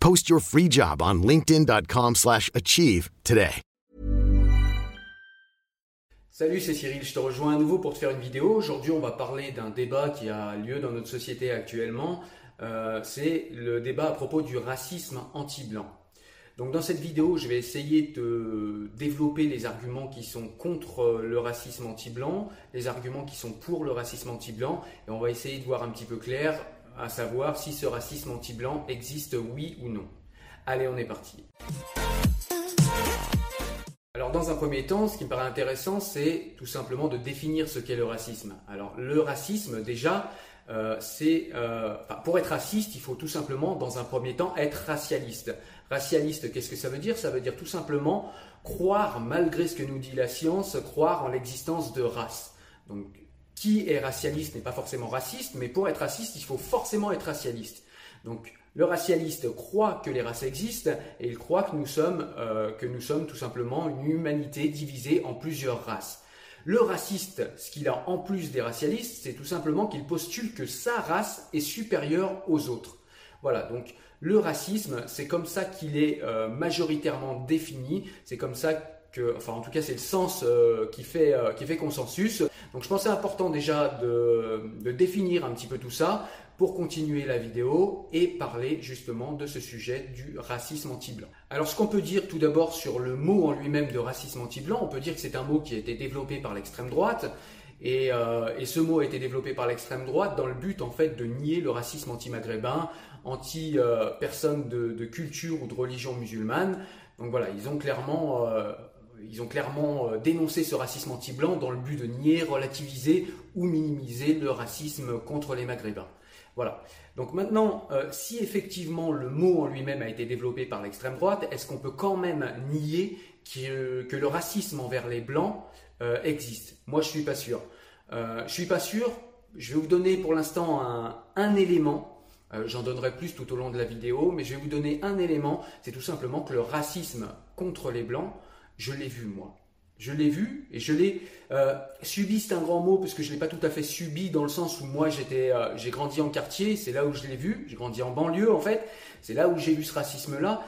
Post your free job on slash achieve today. Salut, c'est Cyril, je te rejoins à nouveau pour te faire une vidéo. Aujourd'hui, on va parler d'un débat qui a lieu dans notre société actuellement. Euh, c'est le débat à propos du racisme anti-blanc. Donc dans cette vidéo, je vais essayer de développer les arguments qui sont contre le racisme anti-blanc, les arguments qui sont pour le racisme anti-blanc, et on va essayer de voir un petit peu clair, à savoir si ce racisme anti-blanc existe oui ou non. Allez, on est parti. Alors dans un premier temps, ce qui me paraît intéressant, c'est tout simplement de définir ce qu'est le racisme. Alors le racisme, déjà, euh, c'est euh, pour être raciste, il faut tout simplement, dans un premier temps, être racialiste. Racialiste, qu'est-ce que ça veut dire? Ça veut dire tout simplement croire, malgré ce que nous dit la science, croire en l'existence de race. Donc, qui est racialiste n'est pas forcément raciste, mais pour être raciste, il faut forcément être racialiste. Donc, le racialiste croit que les races existent et il croit que nous sommes, euh, que nous sommes tout simplement une humanité divisée en plusieurs races. Le raciste, ce qu'il a en plus des racialistes, c'est tout simplement qu'il postule que sa race est supérieure aux autres. Voilà, donc le racisme, c'est comme ça qu'il est euh, majoritairement défini, c'est comme ça que, enfin en tout cas c'est le sens euh, qui, fait, euh, qui fait consensus. Donc je pensais important déjà de, de définir un petit peu tout ça pour continuer la vidéo et parler justement de ce sujet du racisme anti-blanc. Alors ce qu'on peut dire tout d'abord sur le mot en lui-même de racisme anti-blanc, on peut dire que c'est un mot qui a été développé par l'extrême droite. Et, euh, et, ce mot a été développé par l'extrême droite dans le but en fait de nier le racisme anti-maghrébin, anti-personnes de, de, culture ou de religion musulmane. Donc voilà, ils ont clairement, euh, ils ont clairement euh, dénoncé ce racisme anti-blanc dans le but de nier, relativiser ou minimiser le racisme contre les maghrébins. Voilà. Donc maintenant, euh, si effectivement le mot en lui-même a été développé par l'extrême droite, est-ce qu'on peut quand même nier que, le racisme envers les blancs euh, existe? Moi, je suis pas sûr. Euh, je suis pas sûr. Je vais vous donner pour l'instant un, élément. Euh, j'en donnerai plus tout au long de la vidéo, mais je vais vous donner un élément. C'est tout simplement que le racisme contre les blancs, je l'ai vu moi. Je l'ai vu et je l'ai euh, subi, c'est un grand mot parce que je ne l'ai pas tout à fait subi dans le sens où moi j'étais, euh, j'ai grandi en quartier, c'est là où je l'ai vu, j'ai grandi en banlieue en fait, c'est là où j'ai vu ce racisme-là.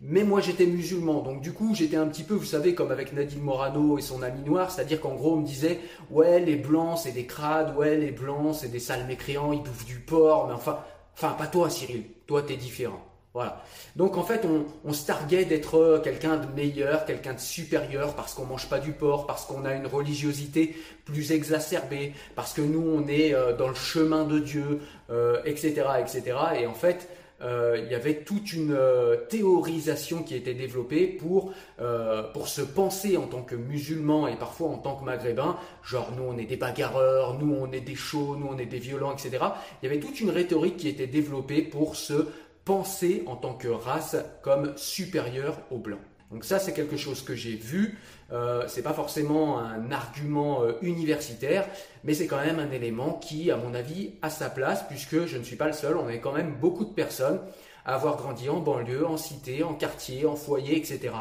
Mais moi j'étais musulman, donc du coup j'étais un petit peu, vous savez, comme avec Nadine Morano et son ami noir, c'est-à-dire qu'en gros on me disait ouais les blancs c'est des crades, ouais les blancs c'est des sales mécréants, ils bouffent du porc, mais enfin, enfin pas toi Cyril, toi t'es différent. Voilà. Donc en fait, on, se targuait d'être quelqu'un de meilleur, quelqu'un de supérieur, parce qu'on mange pas du porc, parce qu'on a une religiosité plus exacerbée, parce que nous on est dans le chemin de Dieu, euh, etc., etc. Et en fait, euh, il y avait toute une euh, théorisation qui était développée pour, euh, pour se penser en tant que musulman et parfois en tant que maghrébin, genre nous on est des bagarreurs, nous on est des chauds, nous on est des violents, etc. Il y avait toute une rhétorique qui était développée pour se penser en tant que race comme supérieure aux blancs. Donc ça, c'est quelque chose que j'ai vu. Euh, c'est pas forcément un argument euh, universitaire, mais c'est quand même un élément qui, à mon avis, a sa place, puisque je ne suis pas le seul. On est quand même beaucoup de personnes à avoir grandi en banlieue, en cité, en quartier, en foyer, etc.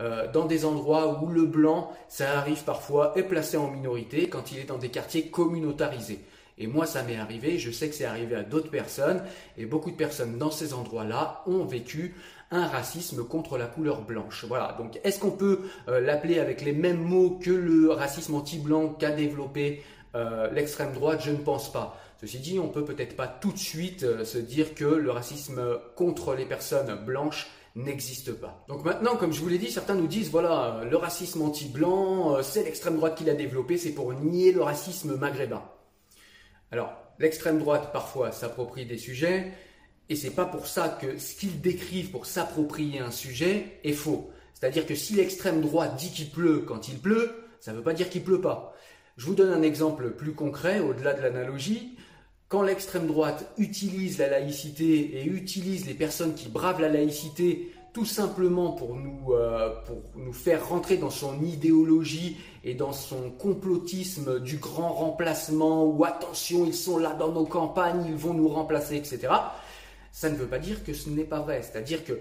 Euh, dans des endroits où le blanc, ça arrive parfois, est placé en minorité quand il est dans des quartiers communautarisés. Et moi, ça m'est arrivé, je sais que c'est arrivé à d'autres personnes, et beaucoup de personnes dans ces endroits-là ont vécu un racisme contre la couleur blanche. Voilà, donc est-ce qu'on peut euh, l'appeler avec les mêmes mots que le racisme anti-blanc qu'a développé euh, l'extrême droite? Je ne pense pas. Ceci dit, on peut peut-être pas tout de suite euh, se dire que le racisme contre les personnes blanches n'existe pas. Donc maintenant, comme je vous l'ai dit, certains nous disent, voilà, le racisme anti-blanc, c'est l'extrême droite qui l'a développé, c'est pour nier le racisme maghrébin. Alors, l'extrême droite parfois s'approprie des sujets, et c'est pas pour ça que ce qu'ils décrivent pour s'approprier un sujet est faux. C'est-à-dire que si l'extrême droite dit qu'il pleut quand il pleut, ça ne veut pas dire qu'il pleut pas. Je vous donne un exemple plus concret, au-delà de l'analogie. Quand l'extrême droite utilise la laïcité et utilise les personnes qui bravent la laïcité tout simplement pour nous, euh, pour nous faire rentrer dans son idéologie et dans son complotisme du grand remplacement, ou attention, ils sont là dans nos campagnes, ils vont nous remplacer, etc ça ne veut pas dire que ce n'est pas vrai. C'est-à-dire que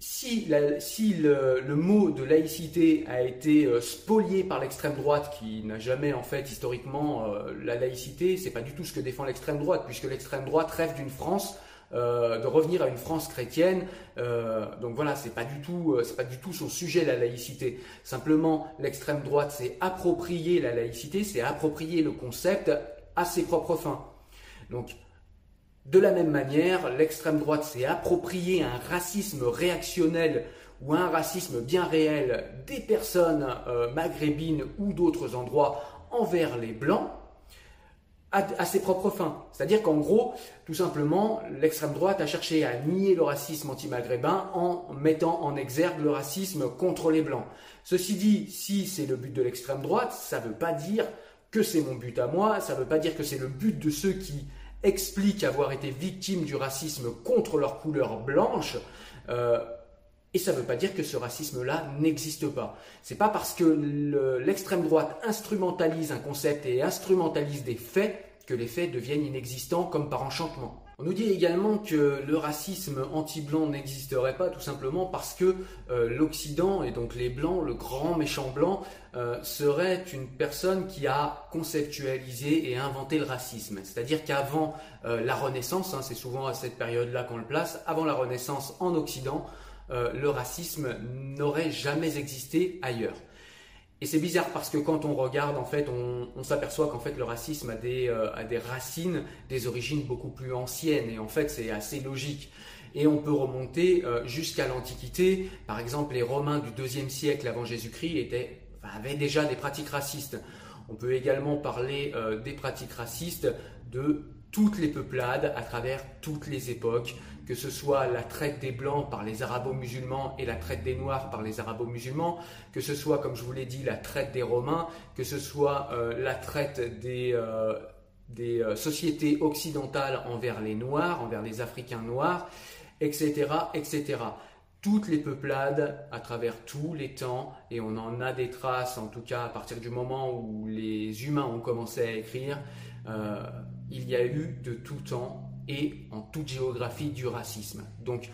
si, le, mot de laïcité a été euh, spolié par l'extrême droite, qui n'a jamais en fait historiquement euh, la laïcité, c'est pas du tout ce que défend l'extrême droite, puisque l'extrême droite rêve d'une France, de revenir à une France chrétienne. donc voilà, c'est pas du tout, c'est pas du tout son sujet la laïcité. Simplement, l'extrême droite s'est approprié la laïcité, s'est approprié le concept à ses propres fins. Donc de la même manière, l'extrême droite s'est approprié un racisme réactionnel ou un racisme bien réel des personnes euh, maghrébines ou d'autres endroits envers les blancs à, ses propres fins. C'est-à-dire qu'en gros, tout simplement, l'extrême droite a cherché à nier le racisme anti-maghrébin en mettant en exergue le racisme contre les blancs. Ceci dit, si c'est le but de l'extrême droite, ça ne veut pas dire que c'est mon but à moi, ça ne veut pas dire que c'est le but de ceux qui expliquent avoir été victimes du racisme contre leur couleur blanche. Euh, et ça ne veut pas dire que ce racisme-là n'existe pas. C'est pas parce que l'extrême droite instrumentalise un concept et instrumentalise des faits que les faits deviennent inexistants comme par enchantement. On nous dit également que le racisme anti-blanc n'existerait pas tout simplement parce que euh, l'Occident, et donc les blancs, le grand méchant blanc, euh, serait une personne qui a conceptualisé et inventé le racisme. C'est-à-dire qu'avant euh, la Renaissance, hein, c'est souvent à cette période-là qu'on le place, avant la Renaissance en Occident, le racisme n'aurait jamais existé ailleurs. Et c'est bizarre parce que quand on regarde, en fait, on, s'aperçoit qu'en fait le racisme a des, euh, a des racines, des origines beaucoup plus anciennes. Et en fait, c'est assez logique. Et on peut remonter euh, jusqu'à l'Antiquité. Par exemple, les Romains du deuxième siècle avant Jésus-Christ avaient déjà des pratiques racistes. On peut également parler euh, des pratiques racistes de toutes les peuplades à travers toutes les époques que ce soit la traite des Blancs par les arabo-musulmans et la traite des Noirs par les arabo-musulmans, que ce soit, comme je vous l'ai dit, la traite des Romains, que ce soit euh, la traite des, euh, des euh, sociétés occidentales envers les Noirs, envers les Africains noirs, etc., etc. Toutes les peuplades à travers tous les temps, et on en a des traces, en tout cas à partir du moment où les humains ont commencé à écrire, il y a eu de tout temps et en toute géographie du racisme. Donc,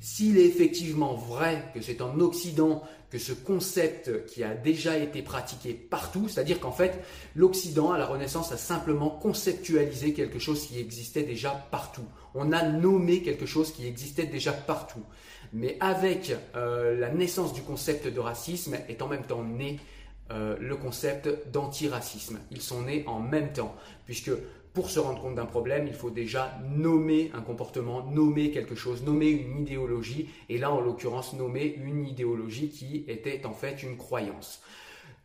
s'il est effectivement vrai que c'est en Occident que ce concept qui a déjà été pratiqué partout, c'est-à-dire qu'en fait, l'Occident, à la Renaissance, a simplement conceptualisé quelque chose qui existait déjà partout. On a nommé quelque chose qui existait déjà partout. Mais avec euh, la naissance du concept de racisme est en même temps né euh, le concept d'antiracisme. Ils sont nés en même temps, puisque pour se rendre compte d'un problème, il faut déjà nommer un comportement, nommer quelque chose, nommer une idéologie, et là en l'occurrence nommer une idéologie qui était en fait une croyance.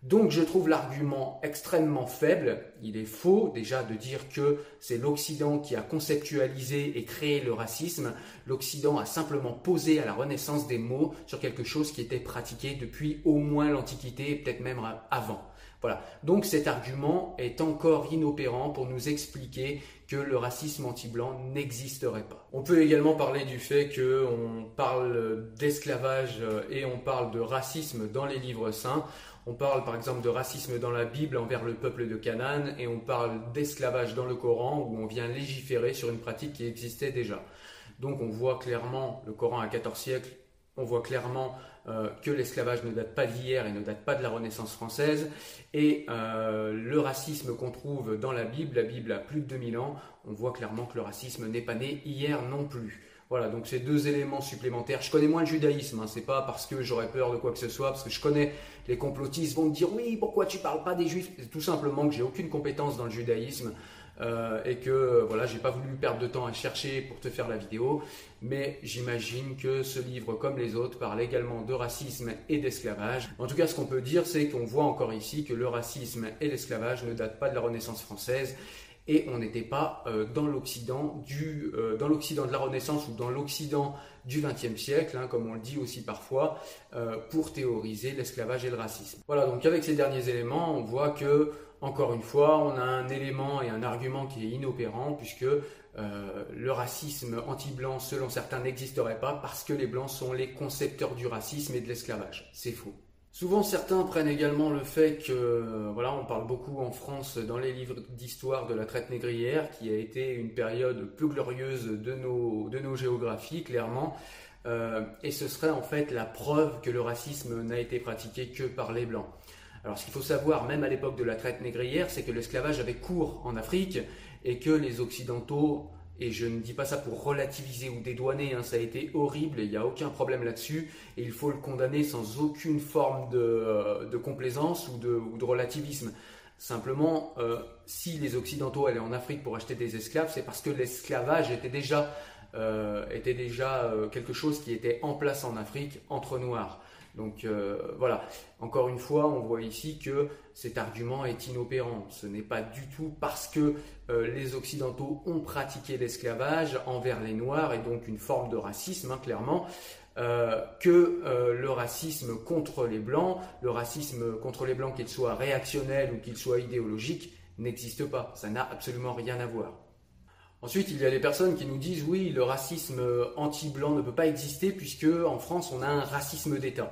Donc je trouve l'argument extrêmement faible. Il est faux déjà de dire que c'est l'Occident qui a conceptualisé et créé le racisme. L'Occident a simplement posé à la Renaissance des mots sur quelque chose qui était pratiqué depuis au moins l'Antiquité et peut-être même avant. Voilà. Donc cet argument est encore inopérant pour nous expliquer que le racisme anti-blanc n'existerait pas. On peut également parler du fait qu'on parle d'esclavage et on parle de racisme dans les livres saints. On parle par exemple de racisme dans la Bible envers le peuple de Canaan et on parle d'esclavage dans le Coran où on vient légiférer sur une pratique qui existait déjà. Donc on voit clairement le Coran à 14 siècles, on voit clairement euh, que l'esclavage ne date pas d'hier et ne date pas de la Renaissance française. Et euh, le racisme qu'on trouve dans la Bible, la Bible a plus de 2000 ans, on voit clairement que le racisme n'est pas né hier non plus. Voilà, donc c'est deux éléments supplémentaires. Je connais moins le judaïsme, hein, c'est pas parce que j'aurais peur de quoi que ce soit, parce que je connais les complotistes vont me dire oui, pourquoi tu parles pas des juifs? C'est tout simplement que j'ai aucune compétence dans le judaïsme. Euh, et que voilà, j'ai pas voulu perdre de temps à chercher pour te faire la vidéo, mais j'imagine que ce livre, comme les autres, parle également de racisme et d'esclavage. En tout cas, ce qu'on peut dire, c'est qu'on voit encore ici que le racisme et l'esclavage ne datent pas de la Renaissance française et on n'était pas euh, dans l'Occident du euh, dans l'Occident de la Renaissance ou dans l'Occident du XXe siècle, hein, comme on le dit aussi parfois, euh, pour théoriser l'esclavage et le racisme. Voilà, donc avec ces derniers éléments, on voit que encore une fois, on a un élément et un argument qui est inopérant puisque le racisme anti-blanc, selon certains, n'existerait pas parce que les blancs sont les concepteurs du racisme et de l'esclavage. C'est faux. Souvent, certains prennent également le fait que, voilà, on parle beaucoup en France dans les livres d'histoire de la traite négrière, qui a été une période peu glorieuse de nos, de nos géographies, clairement. Euh, et ce serait en fait la preuve que le racisme n'a été pratiqué que par les Blancs. Alors, ce qu'il faut savoir, même à l'époque de la traite négrière, c'est que l'esclavage avait cours en Afrique et que les Occidentaux et je ne dis pas ça pour relativiser ou dédouaner, hein, ça a été horrible et il n'y a aucun problème là-dessus. Et il faut le condamner sans aucune forme de, euh, complaisance ou de, relativisme. Simplement, euh, si les Occidentaux allaient en Afrique pour acheter des esclaves, c'est parce que l'esclavage était déjà, euh, était déjà quelque chose qui était en place en Afrique entre Noirs. Donc euh, voilà, encore une fois, on voit ici que cet argument est inopérant. Ce n'est pas du tout parce que euh, les Occidentaux ont pratiqué l'esclavage envers les Noirs et donc une forme de racisme, hein, clairement, euh, que le racisme contre les Blancs, le racisme contre les Blancs, qu'il soit réactionnel ou qu'il soit idéologique, n'existe pas. Ça n'a absolument rien à voir. Ensuite, il y a des personnes qui nous disent oui, le racisme anti-blanc ne peut pas exister puisque en France on a un racisme d'État.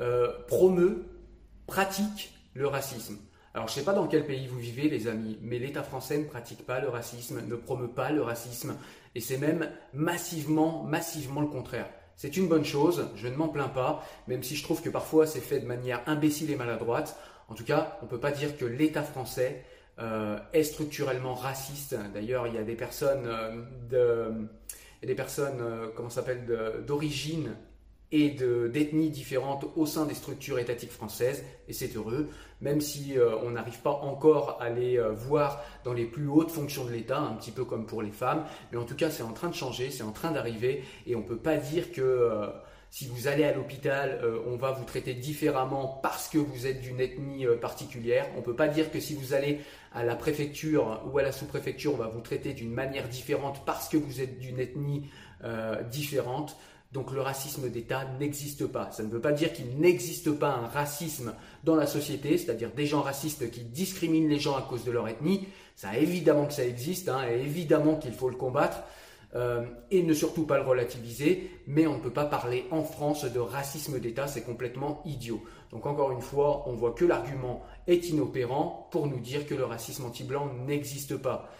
Euh, promeut, pratique le racisme. Alors je ne sais pas dans quel pays vous vivez les amis, mais l'État français ne pratique pas le racisme, ne promeut pas le racisme, et c'est même massivement, massivement le contraire. C'est une bonne chose, je ne m'en plains pas, même si je trouve que parfois c'est fait de manière imbécile et maladroite. En tout cas, on ne peut pas dire que l'État français euh, est structurellement raciste. D'ailleurs, il y a des personnes euh, de, des personnes, comment s'appelle, d'origine et d'ethnies différentes au sein des structures étatiques françaises, et c'est heureux, même si euh, on n'arrive pas encore à les euh, voir dans les plus hautes fonctions de l'État, un petit peu comme pour les femmes, mais en tout cas c'est en train de changer, c'est en train d'arriver, et on ne peut pas dire que euh, si vous allez à l'hôpital, on va vous traiter différemment parce que vous êtes d'une ethnie particulière, on ne peut pas dire que si vous allez à la préfecture ou à la sous-préfecture, on va vous traiter d'une manière différente parce que vous êtes d'une ethnie différente. Donc le racisme d'État n'existe pas. Ça ne veut pas dire qu'il n'existe pas un racisme dans la société, c'est-à-dire des gens racistes qui discriminent les gens à cause de leur ethnie. Ça évidemment que ça existe, hein, et évidemment qu'il faut le combattre. Euh, et ne surtout pas le relativiser, mais on ne peut pas parler en France de racisme d'État, c'est complètement idiot. Donc encore une fois, on voit que l'argument est inopérant pour nous dire que le racisme anti-blanc n'existe pas.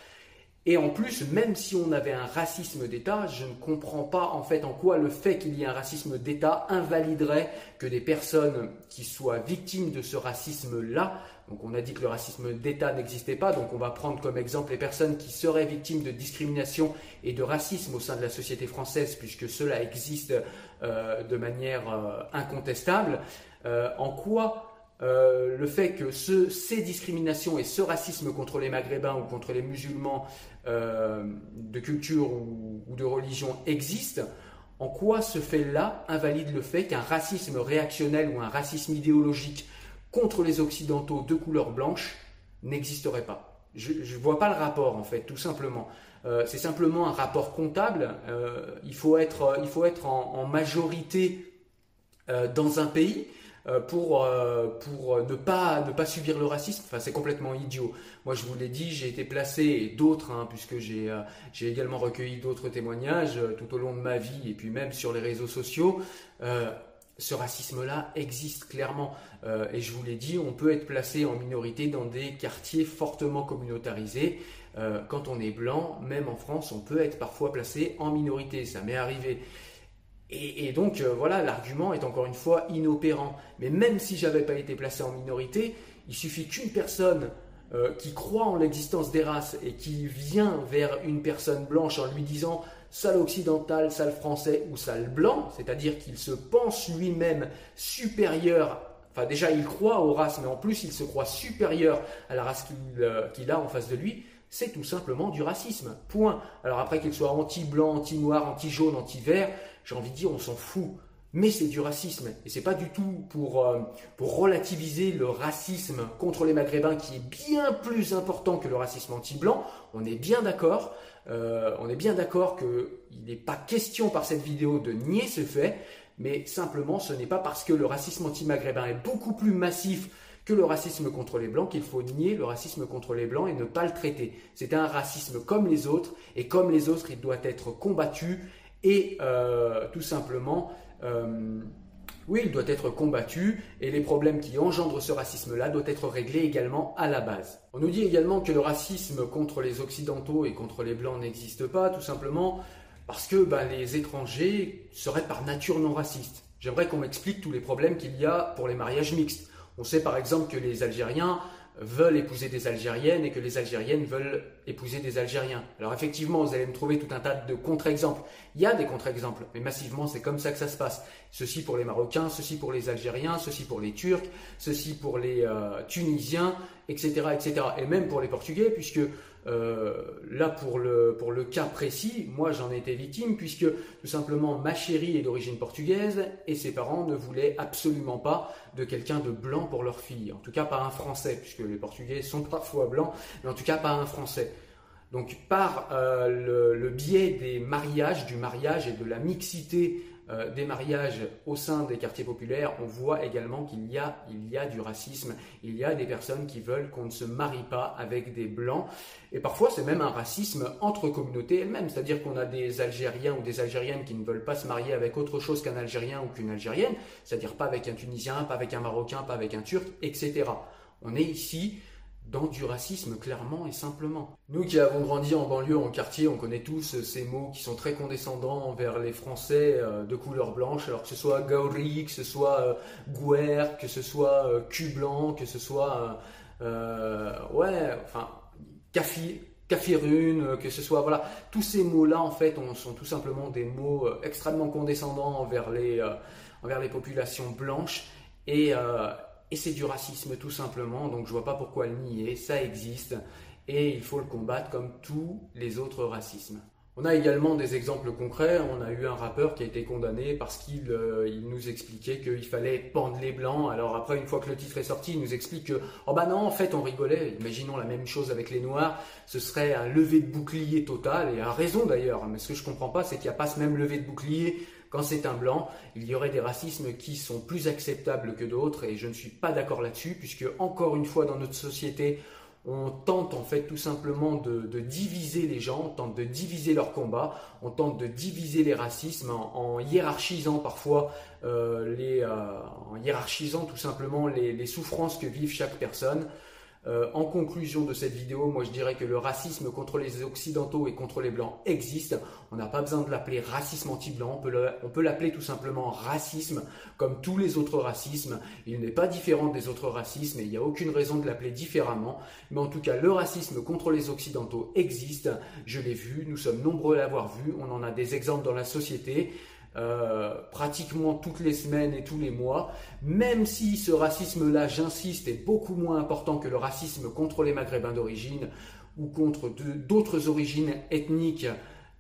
Et en plus, même si on avait un racisme d'État, je ne comprends pas en fait en quoi le fait qu'il y ait un racisme d'État invaliderait que des personnes qui soient victimes de ce racisme-là, donc on a dit que le racisme d'État n'existait pas, donc on va prendre comme exemple les personnes qui seraient victimes de discrimination et de racisme au sein de la société française, puisque cela existe euh, de manière euh, incontestable. Euh, en quoi le fait que ces discriminations et ce racisme contre les Maghrébins ou contre les musulmans de culture ou, de religion existent, en quoi ce fait-là invalide le fait qu'un racisme réactionnel ou un racisme idéologique contre les Occidentaux de couleur blanche n'existerait pas? Je ne vois pas le rapport en fait, tout simplement. Euh, c'est simplement un rapport comptable. Euh, il faut être, il faut être en, majorité euh, dans un pays pour, pour ne, pas, ne pas subir le racisme. Enfin, c'est complètement idiot. Moi, je vous l'ai dit, j'ai été placé, et d'autres, hein, puisque j'ai également recueilli d'autres témoignages tout au long de ma vie, et puis même sur les réseaux sociaux ce racisme-là existe clairement. Euh, et je vous l'ai dit, on peut être placé en minorité dans des quartiers fortement communautarisés. Euh, quand on est blanc, même en France, on peut être parfois placé en minorité. Ça m'est arrivé. Et, donc, euh, voilà, l'argument est encore une fois inopérant. Mais même si j'avais pas été placé en minorité, il suffit qu'une personne qui croit en l'existence des races et qui vient vers une personne blanche en lui disant sale occidental, sale français ou sale blanc, c'est-à-dire qu'il se pense lui-même supérieur, enfin déjà il croit aux races, mais en plus il se croit supérieur à la race qu'il euh, a en face de lui, c'est tout simplement du racisme. Point. Alors après qu'il soit anti-blanc, anti-noir, anti-jaune, anti-vert, j'ai envie de dire on s'en fout. Mais c'est du racisme. Et c'est pas du tout pour, euh, pour relativiser le racisme contre les Maghrébins qui est bien plus important que le racisme anti-blanc. On est bien d'accord. Euh, on est bien d'accord qu'il n'est pas question par cette vidéo de nier ce fait, mais simplement ce n'est pas parce que le racisme anti-maghrébin est beaucoup plus massif que le racisme contre les blancs qu'il faut nier le racisme contre les blancs et ne pas le traiter. C'est un racisme comme les autres, et comme les autres, il doit être combattu et euh, tout simplement euh, oui, il doit être combattu et les problèmes qui engendrent ce racisme-là doivent être réglés également à la base. On nous dit également que le racisme contre les Occidentaux et contre les Blancs n'existe pas, tout simplement parce que ben, les étrangers seraient par nature non racistes. J'aimerais qu'on m'explique tous les problèmes qu'il y a pour les mariages mixtes. On sait par exemple que les Algériens veulent épouser des Algériennes et que les Algériennes veulent épouser des Algériens. Alors effectivement, vous allez me trouver tout un tas de contre-exemples. Il y a des contre-exemples, mais massivement, c'est comme ça que ça se passe. Ceci pour les Marocains, ceci pour les Algériens, ceci pour les Turcs, ceci pour les euh, Tunisiens, etc., etc. Et même pour les Portugais, puisque euh, là, pour le, pour le cas précis, moi j'en ai été victime puisque tout simplement ma chérie est d'origine portugaise et ses parents ne voulaient absolument pas de quelqu'un de blanc pour leur fille. En tout cas, pas un français, puisque les Portugais sont parfois blancs, mais en tout cas pas un français. Donc par euh, le, biais des mariages, du mariage et de la mixité euh, des mariages au sein des quartiers populaires, on voit également qu'il y a, il y a du racisme. Il y a des personnes qui veulent qu'on ne se marie pas avec des blancs. Et parfois, c'est même un racisme entre communautés elles-mêmes. C'est-à-dire qu'on a des Algériens ou des Algériennes qui ne veulent pas se marier avec autre chose qu'un Algérien ou qu'une Algérienne. C'est-à-dire pas avec un Tunisien, pas avec un Marocain, pas avec un Turc, etc. On est ici dans du racisme clairement et simplement. Nous qui avons grandi en banlieue, en quartier, on connaît tous ces mots qui sont très condescendants envers les Français euh, de couleur blanche, alors que ce soit Gauri, que ce soit euh, Gouer, que ce soit euh, cul blanc, que ce soit ouais, enfin café, caférune, que ce soit voilà, tous ces mots-là en fait sont tout simplement des mots extrêmement condescendants envers les envers les populations blanches. Et et c'est du racisme tout simplement, donc je vois pas pourquoi le nier, ça existe et il faut le combattre comme tous les autres racismes. On a également des exemples concrets. On a eu un rappeur qui a été condamné parce qu'il euh, nous expliquait qu'il fallait pendre les blancs. Alors après, une fois que le titre est sorti, il nous explique que oh bah non, en fait, on rigolait. Imaginons la même chose avec les noirs. Ce serait un lever de bouclier total et à raison d'ailleurs. Mais ce que je comprends pas, c'est qu'il n'y a pas ce même lever de bouclier quand c'est un blanc, il y aurait des racismes qui sont plus acceptables que d'autres et je ne suis pas d'accord là-dessus puisque encore une fois dans notre société, on tente en fait tout simplement de, diviser les gens, on tente de diviser leurs combats, on tente de diviser les racismes en, hiérarchisant parfois euh, les, euh, en hiérarchisant tout simplement les, souffrances que vivent chaque personne. Euh, en conclusion de cette vidéo, moi je dirais que le racisme contre les Occidentaux et contre les Blancs existe. On n'a pas besoin de l'appeler racisme anti-blanc, on peut l'appeler tout simplement racisme comme tous les autres racismes. Il n'est pas différent des autres racismes et il n'y a aucune raison de l'appeler différemment. Mais en tout cas, le racisme contre les Occidentaux existe. Je l'ai vu, nous sommes nombreux à l'avoir vu, on en a des exemples dans la société. Euh, pratiquement toutes les semaines et tous les mois, même si ce racisme-là, j'insiste, est beaucoup moins important que le racisme contre les Maghrébins d'origine ou contre d'autres origines ethniques,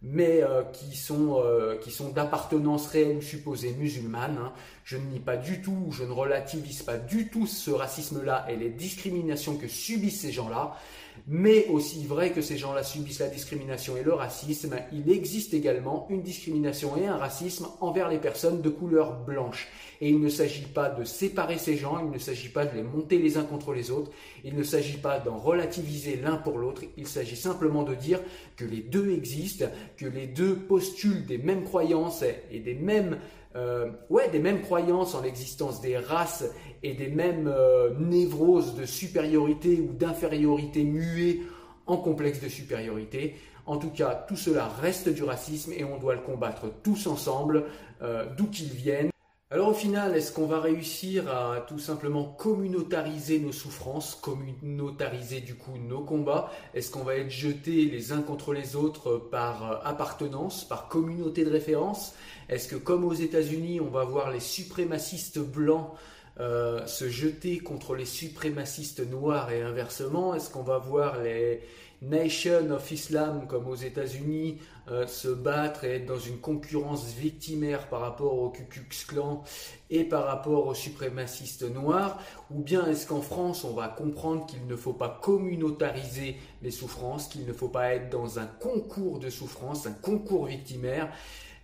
mais euh, qui sont, euh, sont d'appartenance réelle ou supposée musulmane. Hein. Je ne nie pas du tout, je ne relativise pas du tout ce racisme-là et les discriminations que subissent ces gens-là mais aussi vrai que ces gens-là subissent la discrimination et le racisme, il existe également une discrimination et un racisme envers les personnes de couleur blanche. Et il ne s'agit pas de séparer ces gens, il ne s'agit pas de les monter les uns contre les autres, il ne s'agit pas d'en relativiser l'un pour l'autre, il s'agit simplement de dire que les deux existent, que les deux postulent des mêmes croyances et des mêmes euh, ouais, des mêmes croyances en l'existence des races et des mêmes euh, névroses de supériorité ou d'infériorité muées en complexe de supériorité. En tout cas, tout cela reste du racisme et on doit le combattre tous ensemble, euh, d'où qu'il vienne. Alors au final, est-ce qu'on va réussir à tout simplement communautariser nos souffrances, communautariser du coup nos combats? Est-ce qu'on va être jetés les uns contre les autres par appartenance, par communauté de référence? Est-ce que comme aux États-Unis, on va voir les suprémacistes blancs euh, se jeter contre les suprémacistes noirs et inversement? Est-ce qu'on va voir les Nation of Islam comme aux États-Unis euh, se battre et être dans une concurrence victimaire par rapport au Ku Klux Klan et par rapport aux suprémacistes noirs. Ou bien est-ce qu'en France, on va comprendre qu'il ne faut pas communautariser les souffrances, qu'il ne faut pas être dans un concours de souffrances, un concours victimaire?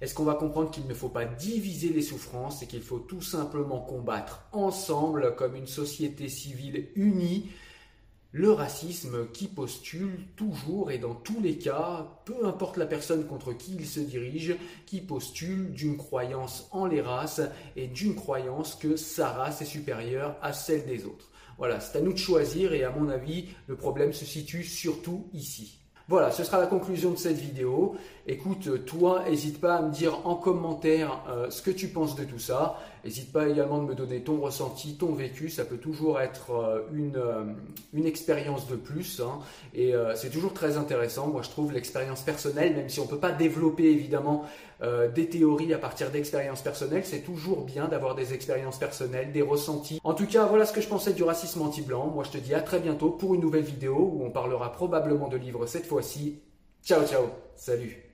Est-ce qu'on va comprendre qu'il ne faut pas diviser les souffrances et qu'il faut tout simplement combattre ensemble comme une société civile unie le racisme qui postule toujours et dans tous les cas, peu importe la personne contre qui il se dirige, qui postule d'une croyance en les races et d'une croyance que sa race est supérieure à celle des autres. Voilà, c'est à nous de choisir et à mon avis, le problème se situe surtout ici. Voilà, ce sera la conclusion de cette vidéo. Écoute, toi, n'hésite pas à me dire en commentaire euh, ce que tu penses de tout ça. N'hésite pas également de me donner ton ressenti, ton vécu. Ça peut toujours être euh, une, euh, une expérience de plus. Hein. Et c'est toujours très intéressant. Moi, je trouve l'expérience personnelle, même si on ne peut pas développer évidemment des théories à partir d'expériences personnelles, c'est toujours bien d'avoir des expériences personnelles, des ressentis. En tout cas, voilà ce que je pensais du racisme anti-blanc. Moi, je te dis à très bientôt pour une nouvelle vidéo où on parlera probablement de livres cette fois-ci. Ciao, ciao. Salut.